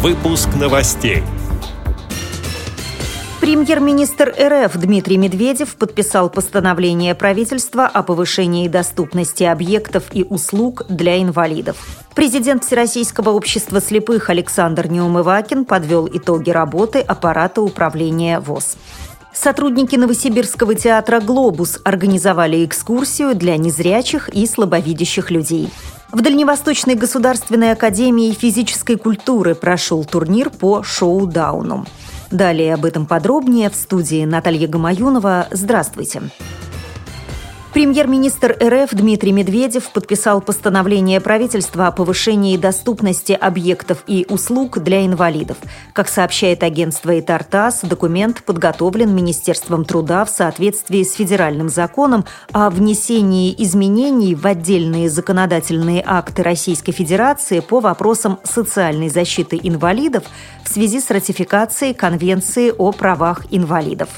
Выпуск новостей. Премьер-министр РФ Дмитрий Медведев подписал постановление правительства о повышении доступности объектов и услуг для инвалидов. Президент Всероссийского общества слепых Александр Неумывакин подвел итоги работы аппарата управления ВОЗ. Сотрудники Новосибирского театра «Глобус» организовали экскурсию для незрячих и слабовидящих людей. В Дальневосточной государственной академии физической культуры прошел турнир по шоу-дауну. Далее об этом подробнее в студии Наталья Гамаюнова. Здравствуйте. Здравствуйте. Премьер-министр РФ Дмитрий Медведев подписал постановление правительства о повышении доступности объектов и услуг для инвалидов. Как сообщает агентство «Итартас», документ подготовлен Министерством труда в соответствии с федеральным законом о внесении изменений в отдельные законодательные акты Российской Федерации по вопросам социальной защиты инвалидов в связи с ратификацией Конвенции о правах инвалидов.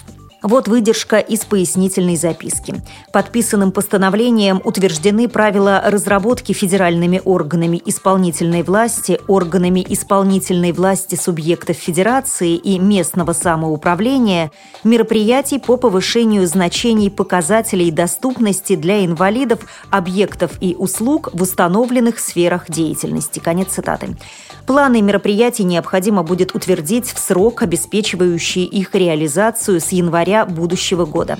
Вот выдержка из пояснительной записки. Подписанным постановлением утверждены правила разработки федеральными органами исполнительной власти, органами исполнительной власти субъектов федерации и местного самоуправления мероприятий по повышению значений показателей доступности для инвалидов объектов и услуг в установленных сферах деятельности. Конец цитаты. Планы мероприятий необходимо будет утвердить в срок, обеспечивающий их реализацию с января будущего года.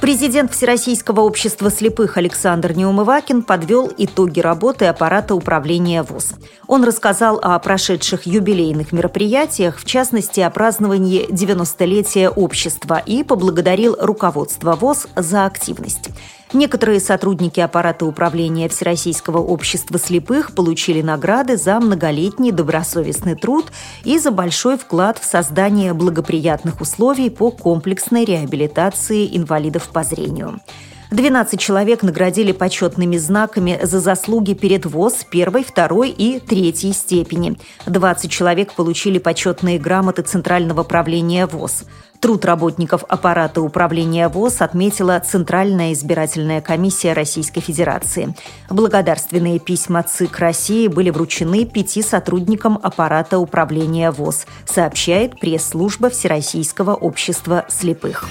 Президент Всероссийского общества слепых Александр Неумывакин подвел итоги работы аппарата управления ВОЗ. Он рассказал о прошедших юбилейных мероприятиях, в частности, о праздновании 90-летия общества и поблагодарил руководство ВОЗ за активность. Некоторые сотрудники аппарата управления Всероссийского общества слепых получили награды за многолетний добросовестный труд и за большой вклад в создание благоприятных условий по комплексной реабилитации инвалидов по зрению. 12 человек наградили почетными знаками за заслуги перед ВОЗ первой, второй и третьей степени. 20 человек получили почетные грамоты Центрального правления ВОЗ. Труд работников аппарата управления ВОЗ отметила Центральная избирательная комиссия Российской Федерации. Благодарственные письма ЦИК России были вручены пяти сотрудникам аппарата управления ВОЗ, сообщает пресс-служба Всероссийского общества слепых.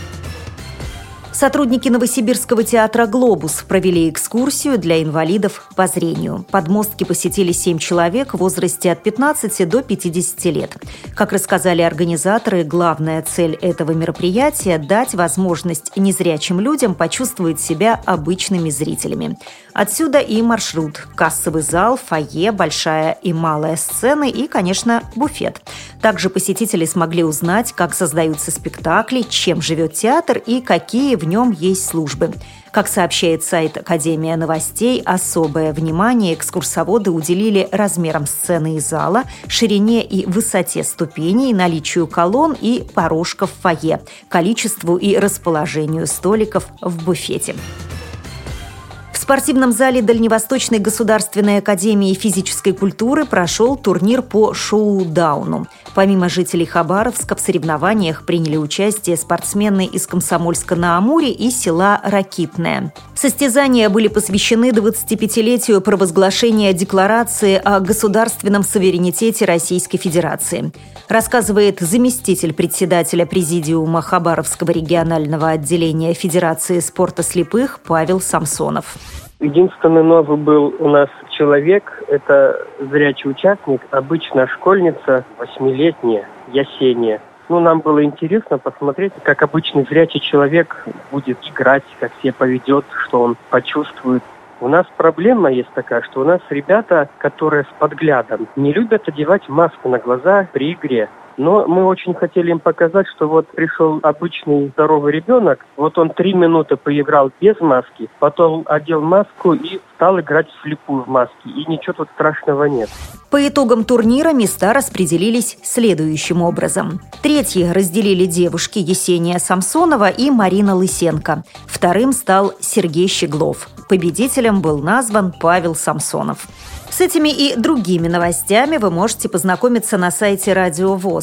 Сотрудники Новосибирского театра «Глобус» провели экскурсию для инвалидов по зрению. Подмостки посетили семь человек в возрасте от 15 до 50 лет. Как рассказали организаторы, главная цель этого мероприятия – дать возможность незрячим людям почувствовать себя обычными зрителями. Отсюда и маршрут – кассовый зал, фойе, большая и малая сцены и, конечно, буфет. Также посетители смогли узнать, как создаются спектакли, чем живет театр и какие в нем есть службы. Как сообщает сайт Академия новостей, особое внимание экскурсоводы уделили размерам сцены и зала, ширине и высоте ступеней, наличию колонн и порожков в фойе, количеству и расположению столиков в буфете спортивном зале Дальневосточной государственной академии физической культуры прошел турнир по шоу-дауну. Помимо жителей Хабаровска в соревнованиях приняли участие спортсмены из Комсомольска-на-Амуре и села Ракитное. Состязания были посвящены 25-летию провозглашения Декларации о государственном суверенитете Российской Федерации. Рассказывает заместитель председателя Президиума Хабаровского регионального отделения Федерации спорта слепых Павел Самсонов. Единственный новый был у нас человек, это зрячий участник, обычная школьница, восьмилетняя, Ясения. Ну, нам было интересно посмотреть, как обычный зрячий человек будет играть, как себя поведет, что он почувствует. У нас проблема есть такая, что у нас ребята, которые с подглядом, не любят одевать маску на глаза при игре. Но мы очень хотели им показать, что вот пришел обычный здоровый ребенок, вот он три минуты поиграл без маски, потом одел маску и стал играть вслепую в маске. И ничего тут страшного нет. По итогам турнира места распределились следующим образом. Третьи разделили девушки Есения Самсонова и Марина Лысенко. Вторым стал Сергей Щеглов. Победителем был назван Павел Самсонов. С этими и другими новостями вы можете познакомиться на сайте Радио ВОЗ.